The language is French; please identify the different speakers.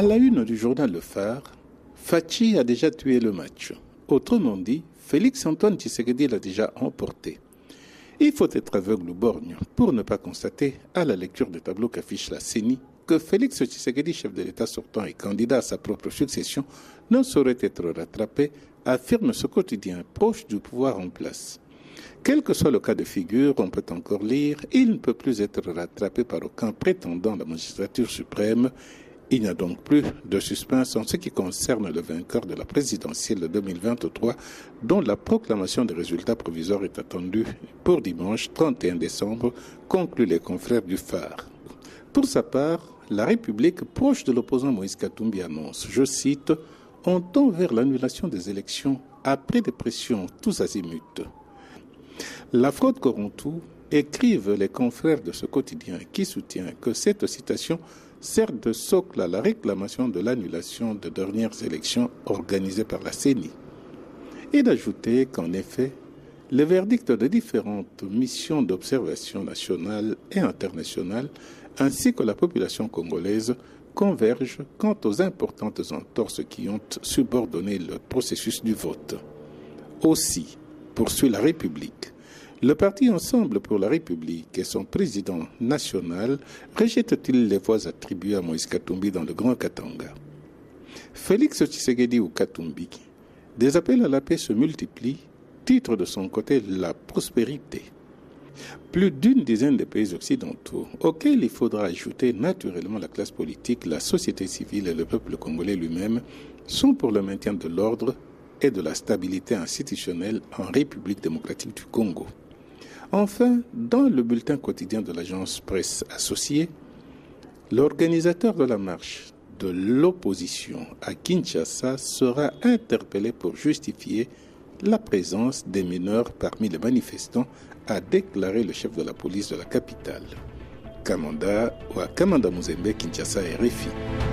Speaker 1: À la une du journal Le Phare, Fachi a déjà tué le match. Autrement dit, Félix Antoine Tshisekedi l'a déjà emporté. Il faut être aveugle ou borgne pour ne pas constater, à la lecture des tableaux qu'affiche la CENI, que Félix Tshisekedi, chef de l'État sortant et candidat à sa propre succession, ne saurait être rattrapé, affirme ce quotidien proche du pouvoir en place. Quel que soit le cas de figure, on peut encore lire, il ne peut plus être rattrapé par aucun prétendant à la magistrature suprême il n'y a donc plus de suspense en ce qui concerne le vainqueur de la présidentielle de 2023, dont la proclamation des résultats provisoires est attendue pour dimanche 31 décembre, conclut les confrères du phare. Pour sa part, la République, proche de l'opposant Moïse Katumbi, annonce, je cite, On tend vers l'annulation des élections après des pressions tous azimuts. La fraude corrompt écrivent les confrères de ce quotidien qui soutient que cette citation sert de socle à la réclamation de l'annulation de dernières élections organisées par la CENI. Et d'ajouter qu'en effet, les verdicts de différentes missions d'observation nationale et internationale, ainsi que la population congolaise, convergent quant aux importantes entorses qui ont subordonné le processus du vote. Aussi, poursuit la République, le parti Ensemble pour la République et son président national rejettent-ils les voix attribuées à Moïse Katumbi dans le Grand Katanga? Félix Tshisekedi ou Katumbi, des appels à la paix se multiplient, titre de son côté la prospérité. Plus d'une dizaine de pays occidentaux, auxquels il faudra ajouter naturellement la classe politique, la société civile et le peuple congolais lui-même, sont pour le maintien de l'ordre et de la stabilité institutionnelle en République démocratique du Congo. Enfin, dans le bulletin quotidien de l'agence presse associée, l'organisateur de la marche de l'opposition à Kinshasa sera interpellé pour justifier la présence des mineurs parmi les manifestants, a déclaré le chef de la police de la capitale. Kamanda ou à Kamanda Muzembe, Kinshasa RFI.